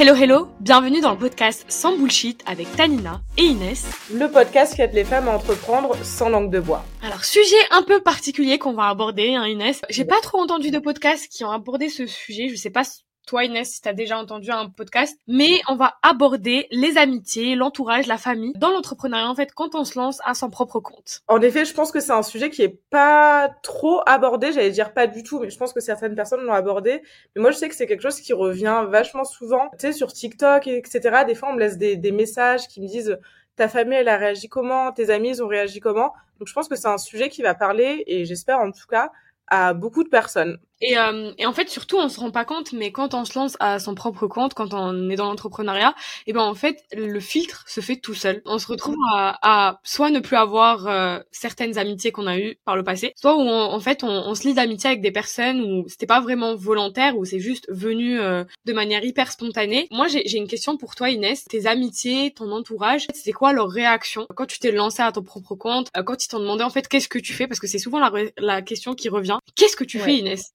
Hello hello, bienvenue dans le podcast Sans Bullshit avec Tanina et Inès. Le podcast qui aide les femmes à entreprendre sans langue de bois. Alors sujet un peu particulier qu'on va aborder, hein, Inès. J'ai pas trop entendu de podcasts qui ont abordé ce sujet. Je sais pas toi Inès si t'as déjà entendu un podcast, mais on va aborder les amitiés, l'entourage, la famille dans l'entrepreneuriat en fait quand on se lance à son propre compte. En effet, je pense que c'est un sujet qui est pas trop abordé, j'allais dire pas du tout, mais je pense que certaines personnes l'ont abordé. Mais moi je sais que c'est quelque chose qui revient vachement souvent, tu sais sur TikTok etc. Des fois on me laisse des, des messages qui me disent ta famille elle a réagi comment, tes amis ils ont réagi comment? Donc je pense que c'est un sujet qui va parler et j'espère en tout cas à beaucoup de personnes. Et, euh, et, en fait, surtout, on se rend pas compte, mais quand on se lance à son propre compte, quand on est dans l'entrepreneuriat, et eh ben en fait, le filtre se fait tout seul. On se retrouve à, à soit ne plus avoir euh, certaines amitiés qu'on a eues par le passé, soit où en fait on, on, se lie d'amitié avec des personnes où c'était pas vraiment volontaire, où c'est juste venu euh, de manière hyper spontanée. Moi, j'ai une question pour toi, Inès. Tes amitiés, ton entourage, c'est quoi leur réaction quand tu t'es lancé à ton propre compte, euh, quand ils t'ont demandé en fait qu'est-ce que tu fais, parce que c'est souvent la, la question qui revient. Qu'est-ce que tu fais, Inès?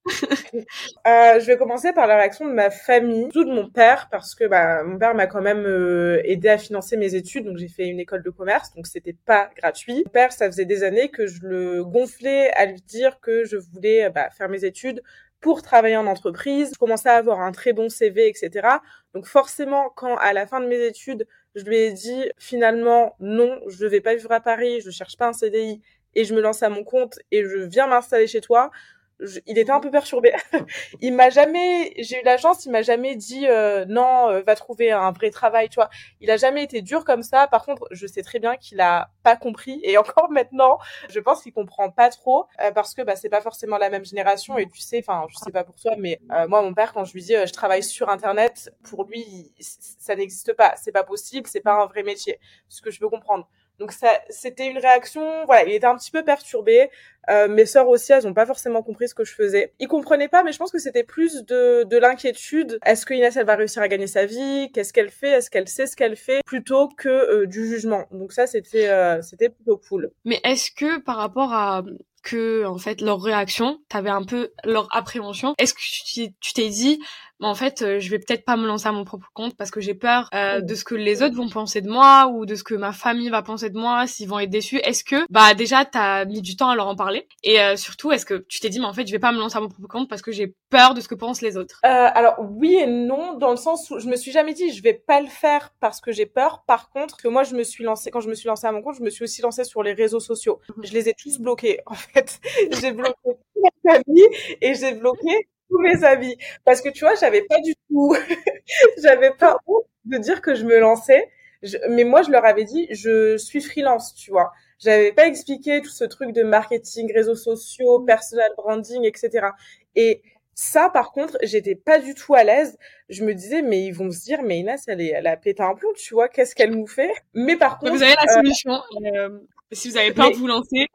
Euh, je vais commencer par la réaction de ma famille, surtout de mon père, parce que bah, mon père m'a quand même euh, aidé à financer mes études, donc j'ai fait une école de commerce, donc c'était pas gratuit. Mon père, ça faisait des années que je le gonflais à lui dire que je voulais bah, faire mes études pour travailler en entreprise. Je commençais à avoir un très bon CV, etc. Donc forcément, quand à la fin de mes études, je lui ai dit finalement non, je vais pas vivre à Paris, je cherche pas un CDI et je me lance à mon compte et je viens m'installer chez toi il était un peu perturbé. il m'a jamais, j'ai eu la chance, il m'a jamais dit euh, non, euh, va trouver un vrai travail, tu vois. Il a jamais été dur comme ça. Par contre, je sais très bien qu'il a pas compris et encore maintenant, je pense qu'il comprend pas trop euh, parce que bah c'est pas forcément la même génération et tu sais, enfin, je sais pas pour toi, mais moi mon père quand je lui dis je travaille sur internet, pour lui ça n'existe pas, c'est pas possible, c'est pas un vrai métier. Ce que je peux comprendre. Donc c'était une réaction. Voilà, il était un petit peu perturbé. Euh, mes sœurs aussi, elles ont pas forcément compris ce que je faisais. Ils comprenaient pas, mais je pense que c'était plus de, de l'inquiétude. Est-ce que Inès, elle va réussir à gagner sa vie? Qu'est-ce qu'elle fait? Est-ce qu'elle sait ce qu'elle fait? Plutôt que euh, du jugement. Donc ça, c'était euh, c'était plutôt cool. Mais est-ce que par rapport à que en fait leur réaction, t'avais un peu leur appréhension? Est-ce que tu t'es dit en fait, euh, je vais peut-être pas me lancer à mon propre compte parce que j'ai peur euh, de ce que les autres vont penser de moi ou de ce que ma famille va penser de moi, s'ils vont être déçus. Est-ce que, bah déjà, t'as mis du temps à leur en parler? Et euh, surtout, est-ce que tu t'es dit, mais en fait, je vais pas me lancer à mon propre compte parce que j'ai peur de ce que pensent les autres? Alors oui et non, dans le sens où je me suis jamais dit, je vais pas le faire parce que j'ai peur. Par contre, que moi, je me suis lancée, quand je me suis lancée à mon compte, je me suis aussi lancée sur les réseaux sociaux. Mhm. Je les ai tous bloqués, en fait. j'ai bloqué ma famille et j'ai bloqué mes amis. Parce que tu vois, j'avais pas du tout, j'avais pas honte de dire que je me lançais. mais moi, je leur avais dit, je suis freelance, tu vois. J'avais pas expliqué tout ce truc de marketing, réseaux sociaux, personal branding, etc. Et ça, par contre, j'étais pas du tout à l'aise. Je me disais, mais ils vont se dire, mais Inès, elle, est, elle a pété un plomb, tu vois, qu'est-ce qu'elle nous fait? Mais par contre... Vous avez la euh, solution. Euh, si vous avez peur de vous lancer.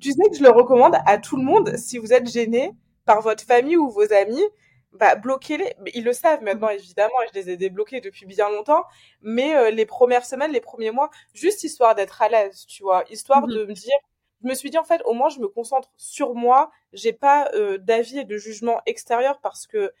tu sais que je le recommande à tout le monde. Si vous êtes gêné, par votre famille ou vos amis, bah, bloquez-les. Ils le savent maintenant, évidemment, et je les ai débloqués depuis bien longtemps. Mais euh, les premières semaines, les premiers mois, juste histoire d'être à l'aise, tu vois, histoire mhm. de me dire. Je me suis dit en fait, au moins je me concentre sur moi. J'ai pas euh, d'avis et de jugement extérieur parce que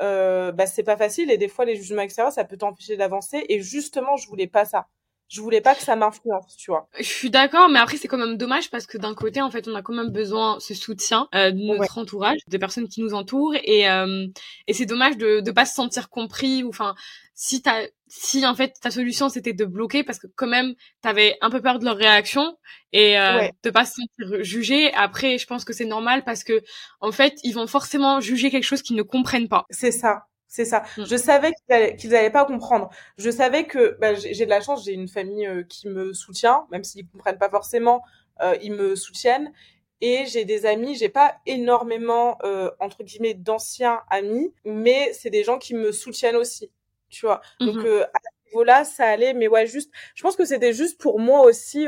euh, bah, c'est pas facile et des fois les jugements extérieurs ça peut t'empêcher d'avancer. Et justement, je voulais pas ça je voulais pas que ça m'influence, tu vois. Je suis d'accord, mais après c'est quand même dommage parce que d'un côté, en fait, on a quand même besoin ce soutien euh, de notre entourage, des personnes qui nous entourent, et euh, et c'est dommage de de pas se sentir compris ou enfin si t'as si en fait ta solution c'était de bloquer parce que quand même t'avais un peu peur de leur réaction et euh, de pas se sentir jugé. Après, je pense que c'est normal parce que en fait ils vont forcément juger quelque chose qu'ils ne comprennent pas. C'est ça. C'est ça. Mm. Je savais qu'ils n'allaient pas comprendre. Je savais que bah, j'ai de la chance, j'ai une famille euh, qui me soutient, même s'ils comprennent pas forcément, euh, ils me soutiennent. Et j'ai des amis, j'ai pas énormément euh, entre guillemets d'anciens amis, mais c'est des gens qui me soutiennent aussi, tu vois. Donc mm-hmm. euh, à ce niveau-là, ça allait, mais ouais, juste, je pense que c'était juste pour moi aussi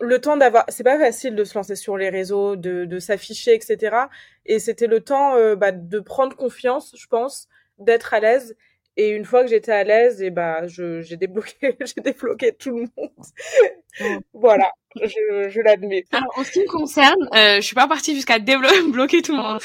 le temps d'avoir c'est pas facile de se lancer sur les réseaux de, de s'afficher etc et c'était le temps bah, de prendre confiance je pense d'être à l'aise Et une fois que j'étais à l'aise, et bah, je, j'ai débloqué, j'ai débloqué tout le monde. voilà, je, je l'admets. Alors, en ce qui me concerne, euh, je suis pas partie jusqu'à débloquer tout le monde.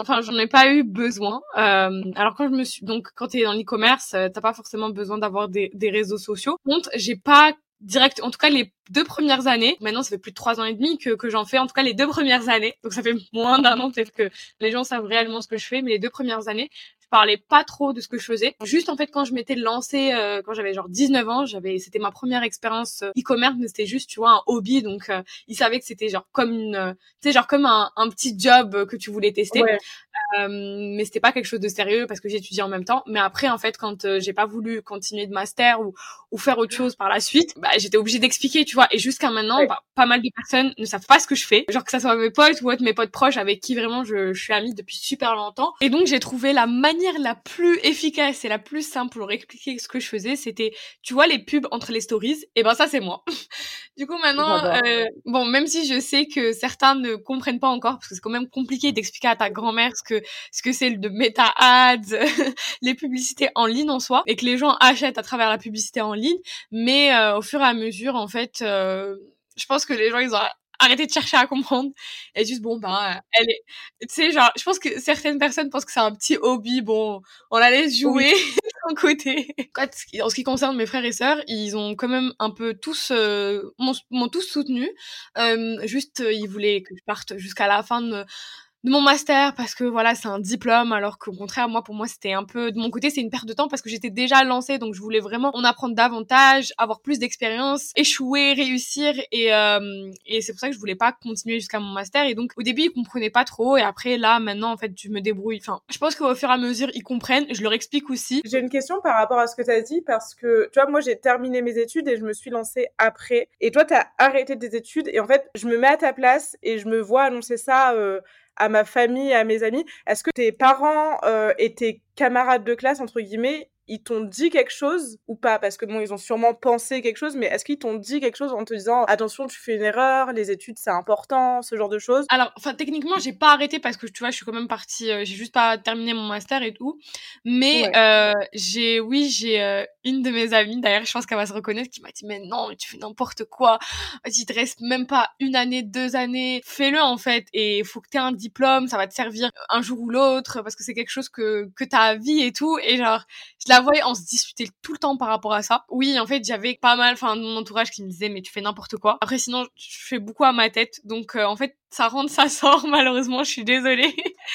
enfin, j'en ai pas eu besoin. Euh, alors quand je me suis, donc quand t'es dans l'e-commerce, euh, t'as pas forcément besoin d'avoir des, des réseaux sociaux. Contre, j'ai pas direct, en tout cas les deux premières années. Maintenant, ça fait plus de trois ans et demi que, que j'en fais. En tout cas, les deux premières années. Donc, ça fait moins d'un an peut-être que les gens savent réellement ce que je fais. Mais les deux premières années, je parlais pas trop de ce que je faisais. Juste en fait, quand je m'étais lancée, euh, quand j'avais genre 19 ans, j'avais, c'était ma première expérience euh, e-commerce, mais c'était juste, tu vois, un hobby. Donc, euh, ils savaient que c'était genre comme une, tu sais, genre comme un, un, petit job que tu voulais tester. Mais c'était pas quelque chose de sérieux parce que j'étudiais en même temps. Mais après, en fait, quand j'ai pas voulu continuer de master ou, ou faire autre chose par la suite, bah, j'étais obligée d'expliquer, tu et jusqu'à maintenant, bah, pas mal de personnes ne savent pas ce que je fais. Genre que ça soit mes potes ou être mes potes proches avec qui vraiment je, je suis amie depuis super longtemps. Et donc j'ai trouvé la manière la plus efficace et la plus simple pour expliquer ce que je faisais, c'était, tu vois, les pubs entre les stories? Et ben ça c'est moi. du coup maintenant, euh, bon, même si je sais que certains ne comprennent pas encore parce que c'est quand même compliqué d'expliquer à ta grand-mère ce que ce que c'est de meta ads, les publicités en ligne en soi, et que les gens achètent à travers la publicité en ligne. Mais euh, au fur et à mesure, en fait euh, je pense que les gens ils ont arrêté de chercher à comprendre et juste bon ben elle est tu sais genre je pense que certaines personnes pensent que c'est un petit hobby. Bon on la laisse jouer d'un côté. En ce qui concerne mes frères et sœurs ils ont quand même un peu tous euh, m'ont tous soutenu euh, juste ils voulaient que je parte jusqu'à la fin de de mon master parce que voilà c'est un diplôme alors qu'au contraire moi pour moi c'était un peu de mon côté c'est une perte de temps parce que j'étais déjà lancée donc je voulais vraiment en apprendre davantage avoir plus d'expérience échouer réussir et euh, et c'est pour ça que je voulais pas continuer jusqu'à mon master et donc au début ils comprenaient pas trop et après là maintenant en fait je me débrouille. Enfin je pense qu'au fur et à mesure ils comprennent je leur explique aussi. J'ai une question par rapport à ce que tu as dit parce que tu vois moi j'ai terminé mes études et je me suis lancée après. Et toi tu as arrêté tes études et en fait je me mets à ta place et je me vois annoncer ça euh, à ma famille, à mes amis. Est-ce que tes parents euh, et tes camarades de classe, entre guillemets, ils t'ont dit quelque chose ou pas? Parce que bon, ils ont sûrement pensé quelque chose, mais est-ce qu'ils t'ont dit quelque chose en te disant attention, tu fais une erreur, les études c'est important, ce genre de choses? Alors, enfin, techniquement, j'ai pas arrêté parce que tu vois, je suis quand même partie, euh, j'ai juste pas terminé mon master et tout. Mais euh, j'ai, oui, j'ai euh, une de mes amies, d'ailleurs, je pense qu'elle va se reconnaître, qui m'a dit mais non, mais tu fais n'importe quoi. Il te reste même pas une année, deux années, fais-le en fait. Et il faut que tu aies un diplôme, ça va te servir un jour ou l'autre parce que c'est quelque chose que que t'as à vie et tout. Et genre, la voyais, on se disputait tout le temps par rapport à ça. Oui, en fait, j'avais pas mal, enfin, mon entourage qui me disait, mais tu fais n'importe quoi. Après, sinon, je fais beaucoup à ma tête. Donc, euh, en fait, ça rentre, ça sort, malheureusement, je suis désolée.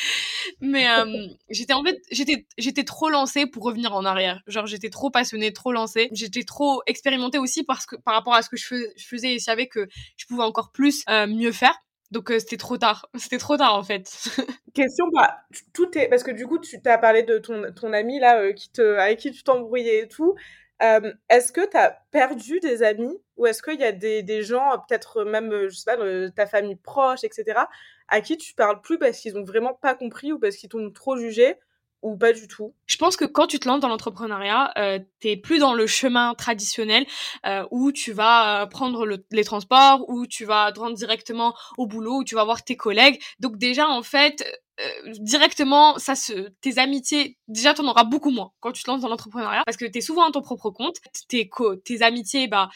mais euh, j'étais, en fait, j'étais, j'étais trop lancée pour revenir en arrière. Genre, j'étais trop passionnée, trop lancée. J'étais trop expérimentée aussi parce que, par rapport à ce que je, faisais et je savais que je pouvais encore plus euh, mieux faire. Donc c'était trop tard. C'était trop tard en fait. Question, bah, tout est parce que du coup tu t'as parlé de ton, ton ami là euh, qui te avec qui tu t'embrouillais et tout. Euh, est-ce que tu as perdu des amis ou est-ce qu'il y a des, des gens, peut-être même, je sais pas, ta famille proche, etc., à qui tu parles plus parce qu'ils ont vraiment pas compris ou parce qu'ils t'ont trop jugé ou pas du tout Je pense que quand tu te lances dans l'entrepreneuriat, euh, t'es plus dans le chemin traditionnel euh, où tu vas euh, prendre les transports, où tu vas te rendre directement au boulot, où tu vas voir tes collègues. Donc déjà en fait, euh, directement, ça se, tes amitiés, déjà t'en auras beaucoup moins quand tu te lances dans l'entrepreneuriat parce que t'es souvent à ton propre compte. Tes, tes amitiés, bah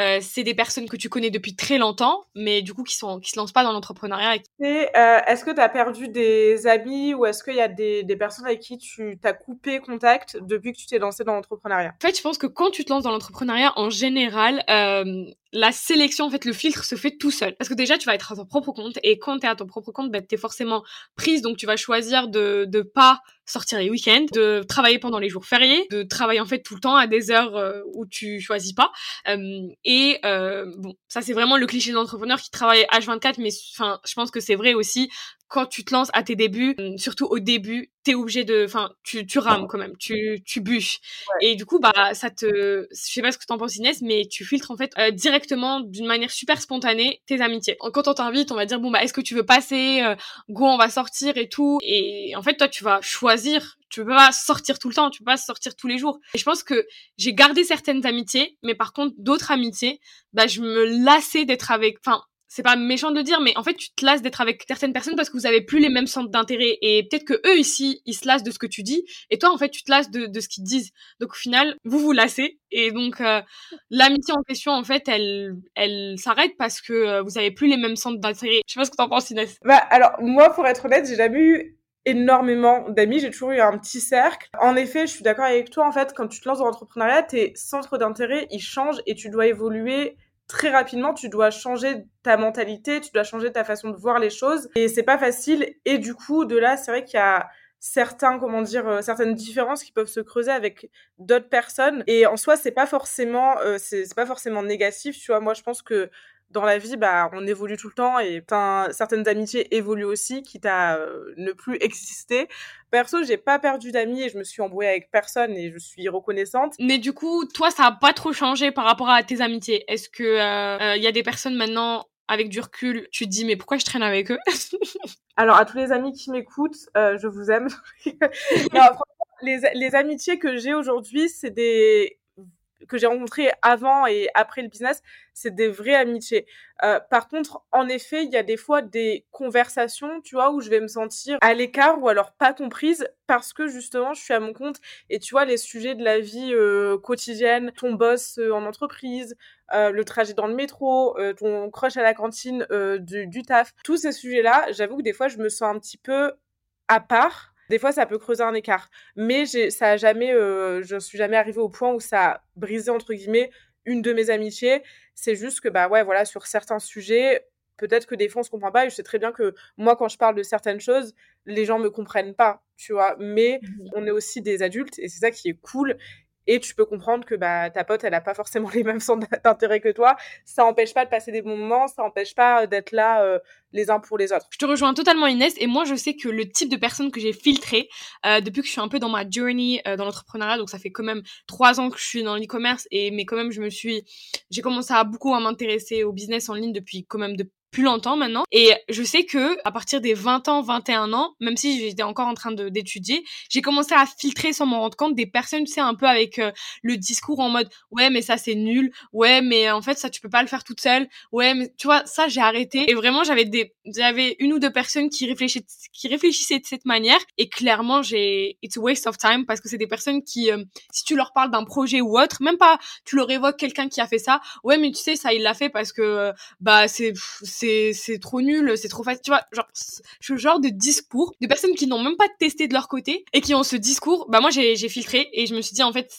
euh, c'est des personnes que tu connais depuis très longtemps, mais du coup qui sont qui se lancent pas dans l'entrepreneuriat. Et euh, est-ce que tu as perdu des amis ou est-ce qu'il y a des, des, personnes avec qui tu t'as coupé contact depuis que tu t'es lancé dans l'entrepreneuriat? En fait, je pense que quand tu te lances dans l'entrepreneuriat, en général, euh, la sélection, en fait, le filtre se fait tout seul. Parce que déjà, tu vas être à ton propre compte et quand tu es à ton propre compte, ben, tu es forcément prise, donc tu vas choisir de de pas sortir les week-ends, de travailler pendant les jours fériés, de travailler en fait tout le temps à des heures euh, où tu choisis pas. Et euh, bon, ça c'est vraiment le cliché de l'entrepreneur qui travaille H24, mais enfin, je pense que c'est vrai aussi quand tu te lances à tes débuts, surtout au début, t'es obligé de, enfin, tu, tu rames quand même, tu, tu bûches. Et du coup, bah, ça te, je sais pas ce que t'en penses Inès, mais tu filtres en fait directement, d'une manière super spontanée, tes amitiés. Quand on t'invite, on va dire bon bah, est-ce que tu veux passer, go, on va sortir et tout. Et en fait, toi, tu vas choisir tu peux pas sortir tout le temps, tu peux pas sortir tous les jours. Et je pense que j'ai gardé certaines amitiés, mais par contre d'autres amitiés, bah je me lassais d'être avec. Enfin, c'est pas méchant de le dire, mais en fait, tu te lasses d'être avec certaines personnes parce que vous avez plus les mêmes centres d'intérêt. Et peut-être que eux ici, ils se lassent de ce que tu dis, et toi, en fait, tu te lasses de, de ce qu'ils disent. Donc au final, vous vous lassez, et donc euh, l'amitié en question, en fait, elle, elle s'arrête parce que euh, vous avez plus les mêmes centres d'intérêt. Je sais pas ce que t'en penses, Inès. Bah alors moi, pour être honnête, j'ai jamais eu énormément d'amis, j'ai toujours eu un petit cercle. En effet, je suis d'accord avec toi, en fait, quand tu te lances dans l'entrepreneuriat, tes centres d'intérêt, ils changent et tu dois évoluer très rapidement, tu dois changer ta mentalité, tu dois changer ta façon de voir les choses et c'est pas facile. Et du coup de là, c'est vrai qu'il y a certains comment dire euh, certaines différences qui peuvent se creuser avec d'autres personnes. Et en soi c'est pas forcément euh, c'est pas forcément négatif tu vois. Moi je pense que dans la vie, bah, on évolue tout le temps et certaines amitiés évoluent aussi, quitte à euh, ne plus exister. Perso, j'ai pas perdu d'amis et je me suis embrouillée avec personne et je suis reconnaissante. Mais du coup, toi, ça a pas trop changé par rapport à tes amitiés. Est-ce que il euh, euh, y a des personnes maintenant avec du recul, tu te dis mais pourquoi je traîne avec eux? Alors à tous les amis qui m'écoutent, je vous aime. non, les, les amitiés que j'ai aujourd'hui, c'est des que j'ai rencontrés avant et après le business, c'est des vraies amitiés. Euh, par contre, en effet, il y a des fois des conversations, tu vois, où je vais me sentir à l'écart ou alors pas comprise parce que justement, je suis à mon compte et tu vois, les sujets de la vie euh, quotidienne, ton boss euh, en entreprise, euh, le trajet dans le métro, ton crush à la cantine du taf, tous ces sujets-là, j'avoue que des fois, je me sens un petit peu à part des fois, ça peut creuser un écart. Mais ça a jamais, euh, je suis jamais arrivée au point où ça a brisé, entre guillemets, une de mes amitiés. C'est juste que, bah ouais, voilà, sur certains sujets, peut-être que des fois, on se comprend pas. Et je sais très bien que moi, quand je parle de certaines choses, les gens me comprennent pas, tu vois. Mais mmh on est aussi des adultes et c'est ça qui est cool et tu peux comprendre que bah ta pote elle a pas forcément les mêmes centres d'intérêt que toi. Ça empêche pas de passer des bons moments ça empêche pas euh, d'être là euh, les uns pour les autres. Je te rejoins totalement Inès. Et moi je sais que le type de personne que j'ai filtré euh, depuis que je suis un peu dans ma journey dans l'entrepreneuriat donc ça fait quand même trois ans que je suis dans l'e-commerce et mais quand même je me suis j'ai commencé à beaucoup à m'intéresser au business en ligne depuis quand même de plus longtemps maintenant. Et je sais que à partir des 20 ans, 21 ans, même si j'étais encore en train d'étudier, j'ai commencé à filtrer sans m'en rendre compte des personnes, tu sais, un peu avec euh, le discours en mode ouais mais ça c'est nul, ouais mais en fait ça tu peux pas le faire toute seule, ouais mais tu vois ça j'ai arrêté. Et vraiment j'avais des j'avais une ou deux personnes qui réfléchissaient qui réfléchissaient de cette manière. Et clairement j'ai it's a waste of time parce que c'est des personnes qui euh, si tu leur parles d'un projet ou autre, même pas tu leur évoques quelqu'un qui a fait ça, ouais mais tu sais ça il l'a fait parce que euh, bah c'est c'est c'est trop nul, c'est trop facile, tu vois, genre ce genre de discours de personnes qui n'ont même pas testé de leur côté et qui ont ce discours, bah moi j'ai filtré et je me suis dit en fait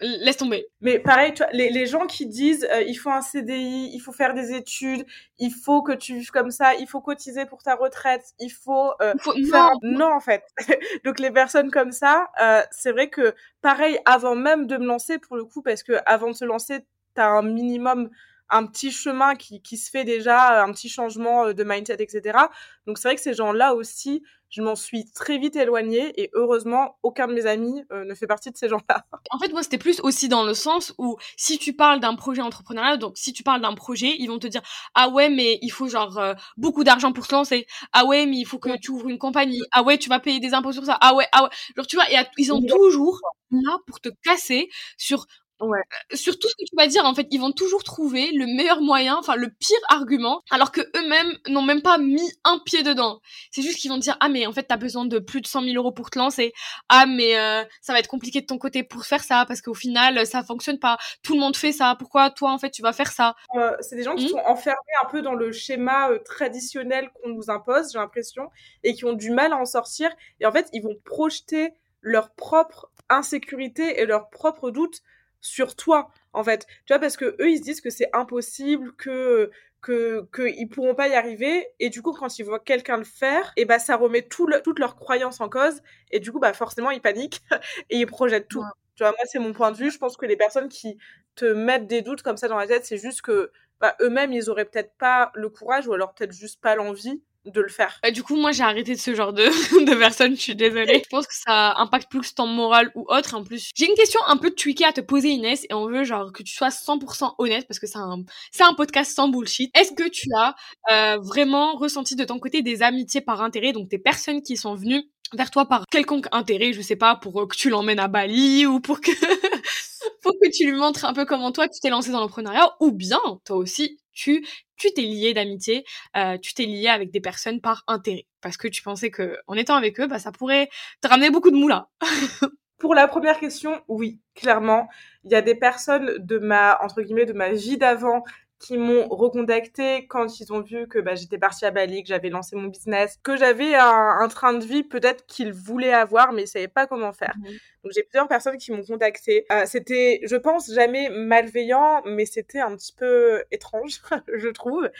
laisse tomber. Mais pareil, tu vois, les, les gens qui disent euh, il faut un CDI, il faut faire des études, il faut que tu vives comme ça, il faut cotiser pour ta retraite, il faut, euh, faire... non. non en fait. Donc les personnes comme ça, euh, c'est vrai que pareil avant même de me lancer pour le coup parce que avant de se lancer, tu as un minimum un petit chemin qui, qui se fait déjà, un petit changement euh, de mindset, etc. Donc c'est vrai que ces gens-là aussi, je m'en suis très vite éloignée et heureusement, aucun de mes amis euh, ne fait partie de ces gens-là. En fait, moi, c'était plus aussi dans le sens où si tu parles d'un projet entrepreneurial, donc si tu parles d'un projet, ils vont te dire ah ouais, mais il faut genre euh, beaucoup d'argent pour se lancer. Ah ouais, mais il faut que tu ouvres une compagnie. Ah ouais, tu vas payer des impôts sur ça. Ah ouais, ah ouais. Genre tu vois, et ils ont toujours là pour te casser sur Ouais. Euh, sur tout ce que tu vas dire, en fait, ils vont toujours trouver le meilleur moyen, enfin le pire argument, alors que eux-mêmes n'ont même pas mis un pied dedans. C'est juste qu'ils vont dire ah mais en fait t'as besoin de plus de 100 000 euros pour te lancer. Ah mais euh, ça va être compliqué de ton côté pour faire ça parce qu'au final ça fonctionne pas. Tout le monde fait ça. Pourquoi toi en fait tu vas faire ça? Euh, C'est des gens qui mmh. sont enfermés un peu dans le schéma traditionnel qu'on nous impose, j'ai l'impression, et qui ont du mal à en sortir. Et en fait ils vont projeter leur propre insécurité et leurs propres doutes sur toi en fait. Tu vois parce que eux ils se disent que c'est impossible que que qu'ils pourront pas y arriver. Et du coup quand ils voient quelqu'un le faire et bah ça remet tout toute leur croyance en cause. Et du coup bah forcément ils paniquent et ils projettent tout. Tu vois moi c'est mon point de vue. Je pense que les personnes qui te mettent des doutes comme ça dans la tête c'est juste que bah, eux-mêmes ils auraient peut-être pas le courage ou alors peut-être juste pas l'envie de le faire. du coup, moi, j'ai arrêté de ce genre de, de personnes, je suis désolée. Je pense que ça impacte plus ton moral ou autre. En plus, j'ai une question un peu tweakée à te poser, Inès, et on veut genre que tu sois 100% honnête parce que c'est un, c'est un podcast sans bullshit. Est-ce que tu as euh, vraiment ressenti de ton côté des amitiés par intérêt, donc des personnes qui sont venues vers toi par quelconque intérêt, je sais pas, pour que tu l'emmènes à Bali ou pour que, pour que tu lui montres un peu comment toi tu t'es lancé dans l'entrepreneuriat, ou bien toi aussi tu tu t'es lié d'amitié, euh, tu t'es lié avec des personnes par intérêt, parce que tu pensais que en étant avec eux, bah ça pourrait te ramener beaucoup de moula. Pour la première question, oui, clairement, il y a des personnes de ma entre guillemets de ma vie d'avant qui m'ont recontacté quand ils ont vu que bah, j'étais partie à Bali, que j'avais lancé mon business, que j'avais un, train de vie peut-être qu'ils voulaient avoir, mais ils savaient pas comment faire. Mmh Donc j'ai plusieurs personnes qui m'ont contacté. Euh, c'était, je pense, jamais malveillant, mais c'était un petit peu étrange, je trouve.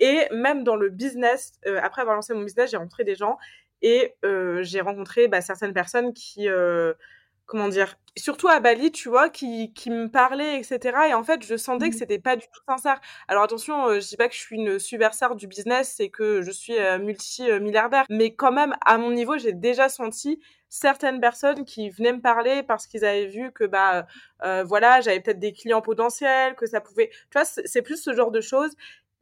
Et même dans le business, euh, après avoir lancé mon business, j'ai rencontré des gens et euh, j'ai rencontré bah, certaines personnes qui comment dire, surtout à Bali, tu vois, qui, qui me parlait, etc. Et en fait, je sentais que mmh. c'était pas du tout sincère. Alors attention, euh, je dis pas que je suis une superstar du business et que je suis euh, multi-milliardaire, mais quand même, à mon niveau, j'ai déjà senti certaines personnes qui venaient me parler parce qu'ils avaient vu que bah euh, voilà j'avais peut-être des clients potentiels que ça pouvait tu vois c'est plus ce genre de choses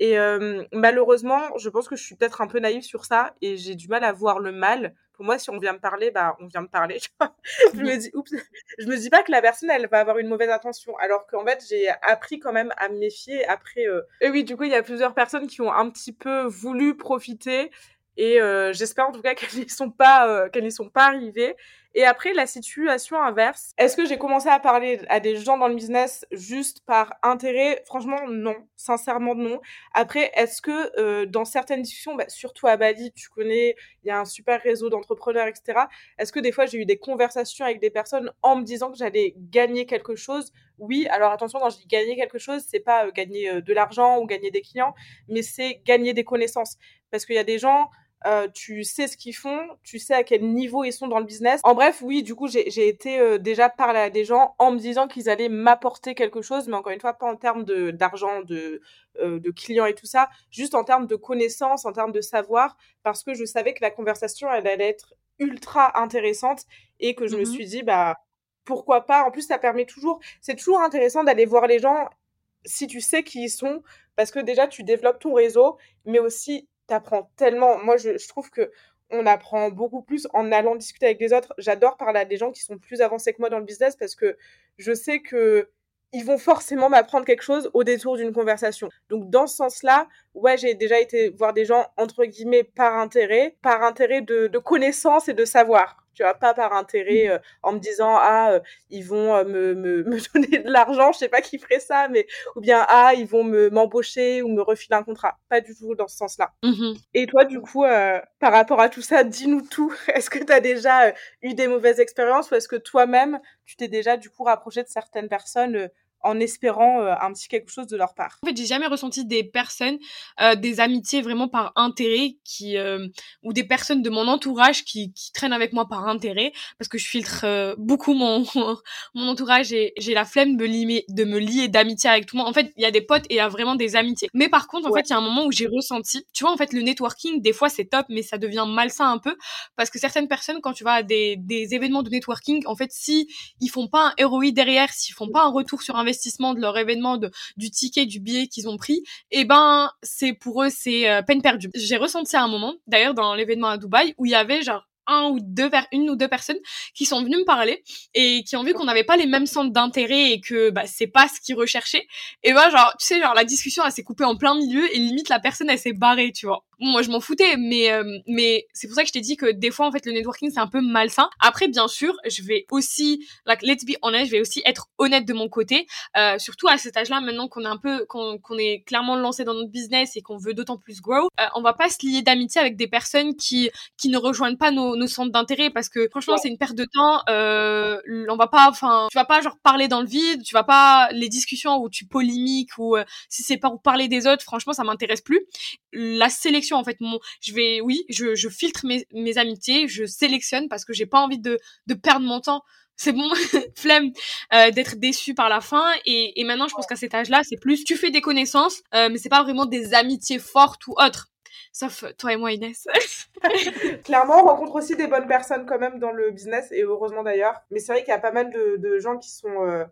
et euh, malheureusement, je pense que je suis peut-être un peu naïve sur ça et j'ai du mal à voir le mal. Pour moi, si on vient me parler, bah on vient me parler. je me dis, oups, je me dis pas que la personne elle va avoir une mauvaise intention, alors qu'en fait j'ai appris quand même à me méfier. Après, euh... et oui, du coup, il y a plusieurs personnes qui ont un petit peu voulu profiter et euh, j'espère en tout cas qu'elles n'y sont pas euh, qu'elles n'y sont pas arrivées. Et après la situation inverse, est-ce que j'ai commencé à parler à des gens dans le business juste par intérêt? Franchement non, sincèrement non. Après est-ce que euh, dans certaines discussions, bah, surtout à Bali, tu connais, il y a un super réseau d'entrepreneurs, etc. Est-ce que des fois j'ai eu des conversations avec des personnes en me disant que j'allais gagner quelque chose? Oui. Alors attention, quand je dis gagner quelque chose, c'est pas gagner de l'argent ou gagner des clients, mais c'est gagner des connaissances. Parce qu'il y a des gens euh, tu sais ce qu'ils font, tu sais à quel niveau ils sont dans le business. En bref, oui, du coup, j'ai été euh, déjà parler à des gens en me disant qu'ils allaient m'apporter quelque chose, mais encore une fois, pas en termes d'argent, de, euh, de clients et tout ça, juste en termes de connaissances, en termes de savoir, parce que je savais que la conversation, elle allait être ultra intéressante et que je me mmh suis dit, bah, pourquoi pas. En plus, ça permet toujours, c'est toujours intéressant d'aller voir les gens si tu sais qui ils sont, parce que déjà, tu développes ton réseau, mais aussi t'apprends tellement. Moi, je, trouve que on apprend beaucoup plus en allant discuter avec les autres. J'adore parler à des gens qui sont plus avancés que moi dans le business parce que je sais que ils vont forcément m'apprendre quelque chose au détour d'une conversation. Donc dans ce sens-là, ouais, j'ai déjà été voir des gens entre guillemets par intérêt, par intérêt de, de connaissance et de savoir tu vois, pas par intérêt mmh. euh, en me disant ah euh, ils vont euh, me, me, me, donner de l'argent, je sais pas qui ferait ça, mais ou bien ah ils vont me m'embaucher ou me refiler un contrat, pas du tout dans ce sens-là. Mmh Et toi du coup par rapport à tout ça, dis-nous tout. Est-ce que tu as déjà eu des mauvaises expériences ou est-ce que toi-même tu t'es déjà du coup rapproché de certaines personnes en espérant euh, un petit quelque chose de leur part. En fait, j'ai jamais ressenti des personnes, euh, des amitiés vraiment par intérêt, qui euh, ou des personnes de mon entourage qui, qui traînent avec moi par intérêt, parce que je filtre beaucoup mon mon entourage et j'ai la flemme de, limer, de me lier d'amitié avec tout le monde. En fait, il y a des potes et il y a vraiment des amitiés. Mais par contre, en fait, il y a un moment où j'ai ressenti, tu vois, en fait, le networking, des fois c'est top, mais ça devient malsain un peu, parce que certaines personnes, quand tu vas à des, des événements de networking, en fait, si ils font pas un ROI derrière, s'ils font pas un retour sur investissement de leur événement, du ticket, du billet qu'ils ont pris, eh ben c'est pour eux c'est euh, peine perdue. J'ai ressenti à un moment, d'ailleurs dans l'événement à Dubaï, où il y avait genre un ou deux une ou deux personnes qui sont venues me parler et qui ont vu qu'on n'avait pas les mêmes centres d'intérêt et que bah c'est pas ce qu'ils recherchaient. Et ben genre tu sais genre la discussion elle s'est coupée en plein milieu et limite la personne elle s'est barrée tu vois. Moi je m'en foutais mais euh, mais c'est pour ça que je t'ai dit que des fois en fait le networking c'est un peu malsain. Après bien sûr je vais aussi like let's be honest je vais aussi être honnête de mon côté euh, surtout à cet âge là maintenant qu'on est un peu qu'on qu'on est clairement lancé dans notre business et qu'on veut d'autant plus grow euh, on va pas se lier d'amitié avec des personnes qui qui ne rejoignent pas nos, nos centres d'intérêt parce que franchement c'est une perte de temps euh, on va pas enfin tu vas pas genre parler dans le vide tu vas pas les discussions où tu polémiques ou euh, si c'est pas pour parler des autres franchement ça m'intéresse plus la sélection en fait mon je vais oui je, je filtre mes, mes amitiés je sélectionne parce que j'ai pas envie de, de perdre mon temps c'est bon, flemme euh, d'être déçu par la fin. Et, et maintenant, je pense qu'à cet âge-là, c'est plus tu fais des connaissances, euh, mais c'est pas vraiment des amitiés fortes ou autres. Sauf toi et moi, Inès. Clairement, on rencontre aussi des bonnes personnes quand même dans le business, et heureusement d'ailleurs. Mais c'est vrai qu'il y a pas mal de, de gens qui sont euh,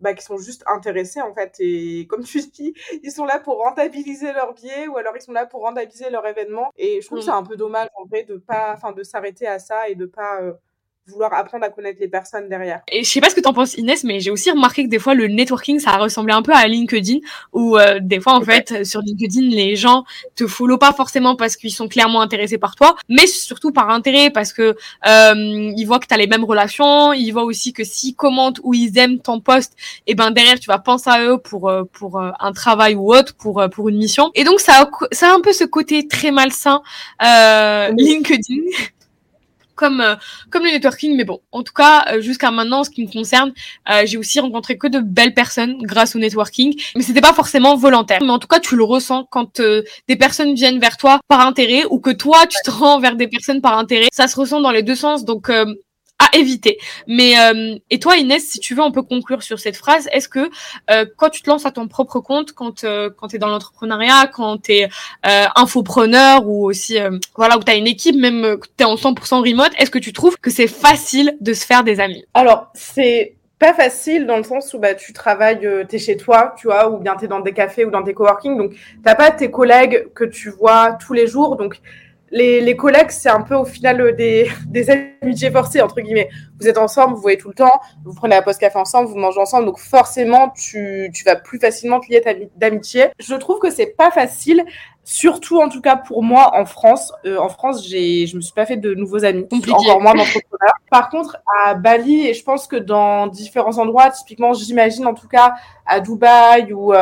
bah, qui sont juste intéressés en fait et comme tu dis ils sont là pour rentabiliser leur billet ou alors ils sont là pour rentabiliser leur événement et je trouve que c'est un peu dommage en vrai de pas enfin de s'arrêter à ça et de pas euh, vouloir apprendre à connaître les personnes derrière. Et je sais pas ce que t'en penses Inès, mais j'ai aussi remarqué que des fois le networking ça ressemblait un peu à LinkedIn, où euh, des fois en fait sur LinkedIn les gens te follow pas forcément parce qu'ils sont clairement intéressés par toi, mais surtout par intérêt parce que euh, ils voient que t'as les mêmes relations, ils voient aussi que s'ils commentent ou ils aiment ton poste, et ben derrière tu vas penser à eux pour euh, pour euh, un travail ou autre, pour pour une mission. Et donc ça a, ça a un peu ce côté très malsain LinkedIn comme euh, comme le networking mais bon en tout cas euh, jusqu'à maintenant en ce qui me concerne euh, j'ai aussi rencontré que de belles personnes grâce au networking mais c'était pas forcément volontaire. Mais en tout cas tu le ressens quand des personnes viennent vers toi par intérêt ou que toi tu te rends vers des personnes par intérêt. Ça se ressent dans les deux sens donc à éviter. Mais euh, et toi Inès, si tu veux, on peut conclure sur cette phrase. Est-ce que euh, quand tu te lances à ton propre compte, quand euh, quand tu es dans l'entrepreneuriat, quand tu es infopreneur ou aussi voilà où tu as une équipe même tu es en 100% remote, est-ce que tu trouves que c'est facile de se faire des amis? Alors, c'est pas facile dans le sens où bah, tu travailles, euh, tu es chez toi, tu vois, ou bien tu es dans des cafés ou dans des coworking, donc t'as pas tes collègues que tu vois tous les jours, donc les, les collègues, c'est un peu au final euh, des, des amitiés forcées, entre guillemets. Vous êtes ensemble, vous voyez tout le temps, vous prenez la pause café ensemble, vous mangez ensemble, donc forcément, tu, tu vas plus facilement te lier d'amitié. Je trouve que c'est pas facile, surtout en tout cas pour moi en France. Euh, en France, j'ai, je me suis pas fait de nouveaux amis, Compliqué. encore moins d'entrepreneurs. Par contre, à Bali, et je pense que dans différents endroits, typiquement, j'imagine en tout cas à Dubaï ou...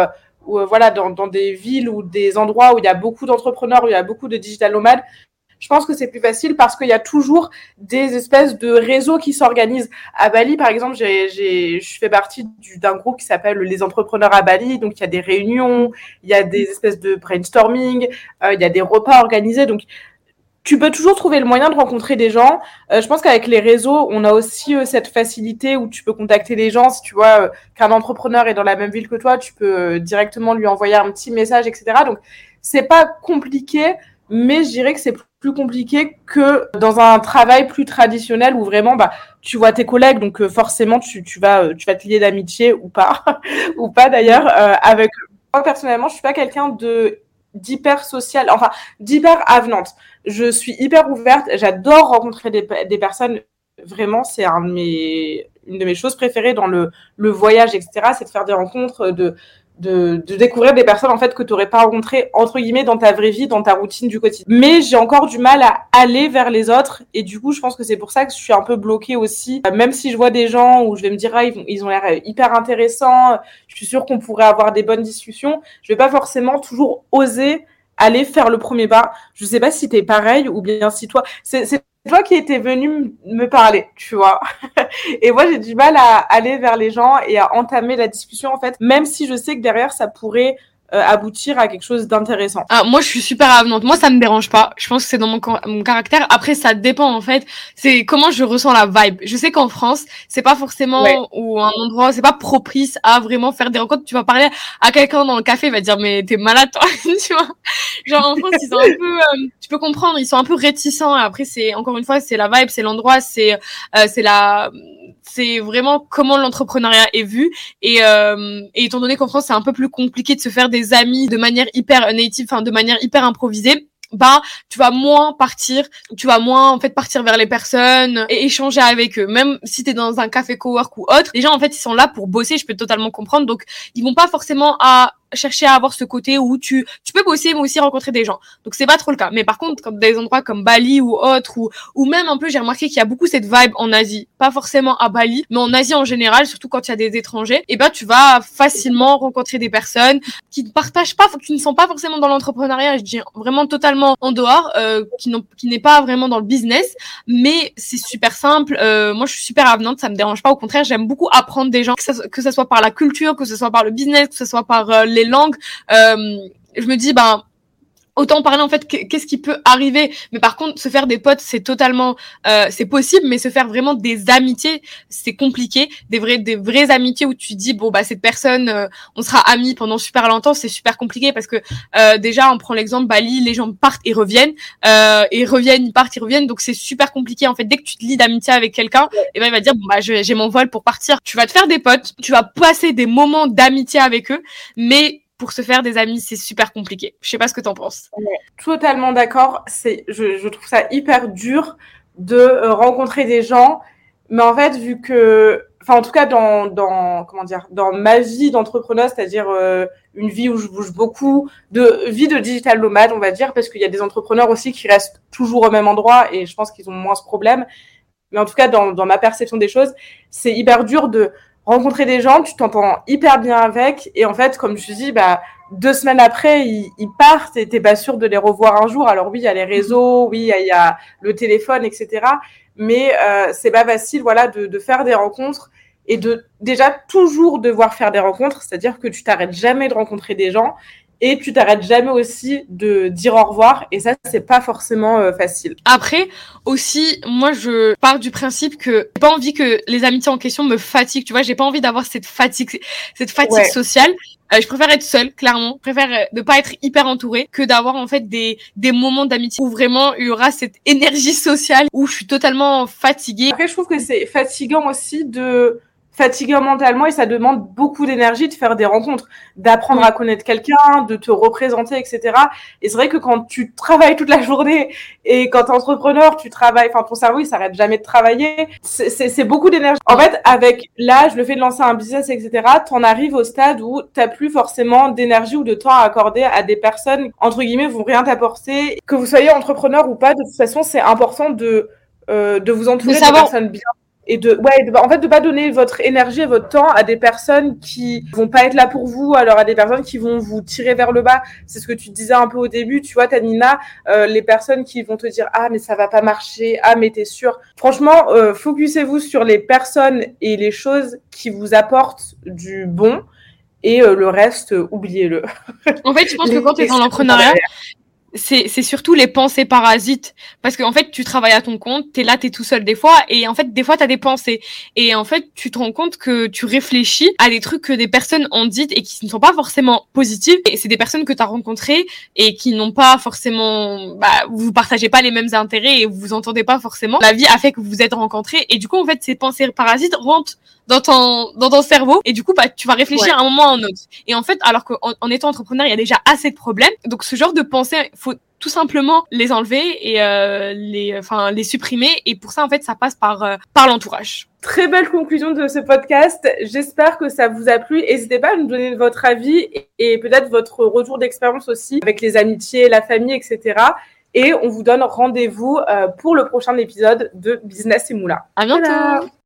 Euh, voilà, dans, dans des villes ou des endroits où il y a beaucoup d'entrepreneurs, où il y a beaucoup de digital nomades, je pense que c'est plus facile parce qu'il y a toujours des espèces de réseaux qui s'organisent. À Bali, par exemple, j'ai, j'ai, je fais partie d'un groupe qui s'appelle les entrepreneurs à Bali. Donc, il y a des réunions, il y a des espèces de brainstorming, euh, il y a des repas organisés. Donc, tu peux toujours trouver le moyen de rencontrer des gens. Euh, je pense qu'avec les réseaux, on a aussi euh, cette facilité où tu peux contacter les gens. Si tu vois euh, qu'un entrepreneur est dans la même ville que toi, tu peux euh, directement lui envoyer un petit message, etc. Donc, c'est pas compliqué, mais je dirais que c'est plus compliqué que dans un travail plus traditionnel où vraiment, bah, tu vois tes collègues, donc forcément, tu, tu vas, tu vas te lier d'amitié ou pas, ou pas d'ailleurs. avec moi personnellement, je suis pas quelqu'un de d'hyper sociale, enfin d'hyper avenante. Je suis hyper ouverte, j'adore rencontrer des, personnes. Vraiment, c'est un de mes, une de mes choses préférées dans le, le voyage, etc. C'est de faire des rencontres, de, de, de découvrir des personnes en fait que tu n'aurais pas rencontrées entre guillemets dans ta vraie vie, dans ta routine du quotidien. Mais j'ai encore du mal à aller vers les autres et du coup je pense que c'est pour ça que je suis un peu bloquée aussi. Même si je vois des gens où je vais me dire ah, ils, ont l'air hyper intéressants, je suis sûre qu'on pourrait avoir des bonnes discussions, je vais pas forcément toujours oser aller faire le premier pas. Je sais pas si t'es pareil ou bien si toi c'est toi qui étais venu me parler, tu vois. et moi, j'ai du mal à aller vers les gens et à entamer la discussion, en fait, même si je sais que derrière, ça pourrait aboutir à quelque chose d'intéressant. Ah, moi, je suis super avenante. Moi, ça me dérange pas. Je pense que c'est dans mon, mon caractère. Après, ça dépend en fait. C'est comment je ressens la vibe. Je sais qu'en France, c'est pas forcément Ouais. ou un endroit, c'est pas propice à vraiment faire des rencontres. Tu vas parler à quelqu'un dans le café, il va te dire mais t'es malade toi, tu vois? Genre en France, ils sont un peu, euh, tu peux comprendre, ils sont un peu réticents. Après, c'est encore une fois, c'est la vibe, c'est l'endroit, c'est euh, c'est la c'est vraiment comment l'entrepreneuriat est vu et, euh, et étant donné qu'en France c'est un peu plus compliqué de se faire des amis de manière hyper native, enfin de manière hyper improvisée, bah tu vas moins partir, tu vas moins en fait partir vers les personnes et échanger avec eux. Même si tu es dans un café cowork ou autre, les gens en fait ils sont là pour bosser, je peux totalement comprendre. Donc ils vont pas forcément à chercher à avoir ce côté où tu tu peux bosser mais aussi rencontrer des gens. Donc c'est pas trop le cas. Mais par contre, comme des endroits comme Bali ou autre ou ou même un peu j'ai remarqué qu'il y a beaucoup cette vibe en Asie, pas forcément à Bali, mais en Asie en général, surtout quand il y a des étrangers, et ben tu vas facilement rencontrer des personnes qui ne partagent pas qui ne sont pas forcément dans l'entrepreneuriat, je dis vraiment totalement en dehors euh, qui n'est pas vraiment dans le business, mais c'est super simple. Euh, moi je suis super avenante, ça me dérange pas au contraire, j'aime beaucoup apprendre des gens que que ça soit par la culture, que ce soit par le business, que ce soit par euh, les langues. Euh, je me dis ben autant parler en fait qu'est-ce qui peut arriver. Mais par contre se faire des potes c'est totalement euh, c'est possible mais se faire vraiment des amitiés c'est compliqué. Des vrais des vraies amitiés où tu dis bon bah cette personne euh, on sera amis pendant super longtemps c'est super compliqué parce que euh, déjà on prend l'exemple Bali les gens partent et reviennent euh, et reviennent ils partent ils reviennent. Donc c'est super compliqué en fait. Dès que tu te lis d'amitié avec quelqu'un et ben il va dire bon bah j'ai mon vol pour partir. Tu vas te faire des potes tu vas passer des moments d'amitié avec eux mais pour se faire des amis, c'est super compliqué. Je sais pas ce que t'en penses. Totalement d'accord. C'est, je, je trouve ça hyper dur de euh, rencontrer des gens Mais en fait, vu que, enfin, en tout cas, dans, dans, comment dire, dans ma vie d'entrepreneur, c'est-à-dire euh, une vie où je bouge beaucoup, de vie de digital nomade, on va dire, parce qu'il y a des entrepreneurs aussi qui restent toujours au même endroit et je pense qu'ils ont moins ce problème. Mais en tout cas, dans, dans ma perception des choses, c'est hyper dur de rencontrer des gens, tu t'entends hyper bien avec, et en fait, comme je dis, bah, deux semaines après, ils, ils partent et t'es pas sûr de les revoir un jour. Alors oui, il y a les réseaux, oui, il y y a le téléphone, etc. Mais euh, c'est pas facile, voilà, de, de faire des rencontres et de déjà toujours devoir faire des rencontres, c'est-à-dire que tu t'arrêtes jamais de rencontrer des gens et tu t'arrêtes jamais aussi de dire au revoir et ça c'est pas forcément euh, facile. Après aussi moi je pars du principe que j'ai pas envie que les amitiés en question me fatiguent, tu vois, j'ai pas envie d'avoir cette fatigue cette fatigue Ouais. sociale. Euh, je préfère être seule, clairement. Je préfère euh, ne pas être hyper entourée que d'avoir en fait des des moments d'amitié où vraiment il y aura cette énergie sociale où je suis totalement fatiguée. Après, je trouve que c'est fatigant aussi de fatigant mentalement et ça demande beaucoup d'énergie de faire des rencontres, d'apprendre à connaître quelqu'un, de te représenter, etc. Et c'est vrai que quand tu travailles toute la journée et quand t'es entrepreneur, tu travailles, enfin ton cerveau il s'arrête jamais de travailler, c'est- beaucoup d'énergie. En fait, avec l'âge, le fait de lancer un business, etc., t'en arrives au stade où t'as plus forcément d'énergie ou de temps à accorder à des personnes entre guillemets vont rien t'apporter. Que vous soyez entrepreneur ou pas, de toute façon, c'est important de euh, de vous entourer de, savoir- personnes bien et de ouais de, en fait de pas donner votre énergie et votre temps à des personnes qui vont pas être là pour vous alors à des personnes qui vont vous tirer vers le bas. C'est ce que tu disais un peu au début tu vois Tanina euh, les personnes qui vont te dire ah mais ça va pas marcher ah mais t'es sûr franchement euh, focusez-vous sur les personnes et les choses qui vous apportent du bon. Et euh, le reste oubliez-le. En fait, je pense que quand tu es les dans l'entrepreneuriat, c'est surtout les pensées parasites. Parce qu'en fait tu travailles à ton compte t'es là t'es tout seul des fois et en fait des fois t'as des pensées. Et en fait tu te rends compte que tu réfléchis à des trucs que des personnes ont dites et qui ne sont pas forcément positives. Et c'est des personnes que tu as rencontrées et qui n'ont pas forcément bah vous partagez pas les mêmes intérêts et vous vous entendez pas forcément. La vie a fait que vous vous êtes rencontrés. Et du coup en fait ces pensées parasites rentrent dans ton dans ton cerveau et du coup bah tu vas réfléchir Ouais. à un moment ou à un autre et en fait alors qu'en en étant entrepreneur il y a déjà assez de problèmes donc ce genre de pensées faut tout simplement les enlever et euh, les enfin les supprimer et pour ça en fait ça passe par euh, par l'entourage Très belle conclusion de ce podcast. J'espère que ça vous a plu. N'hésitez pas à nous donner votre avis et, peut-être votre retour d'expérience aussi avec les amitiés, la famille, etc. Et on vous donne rendez-vous euh, pour le prochain épisode de Business et Moula. à bientôt Voilà.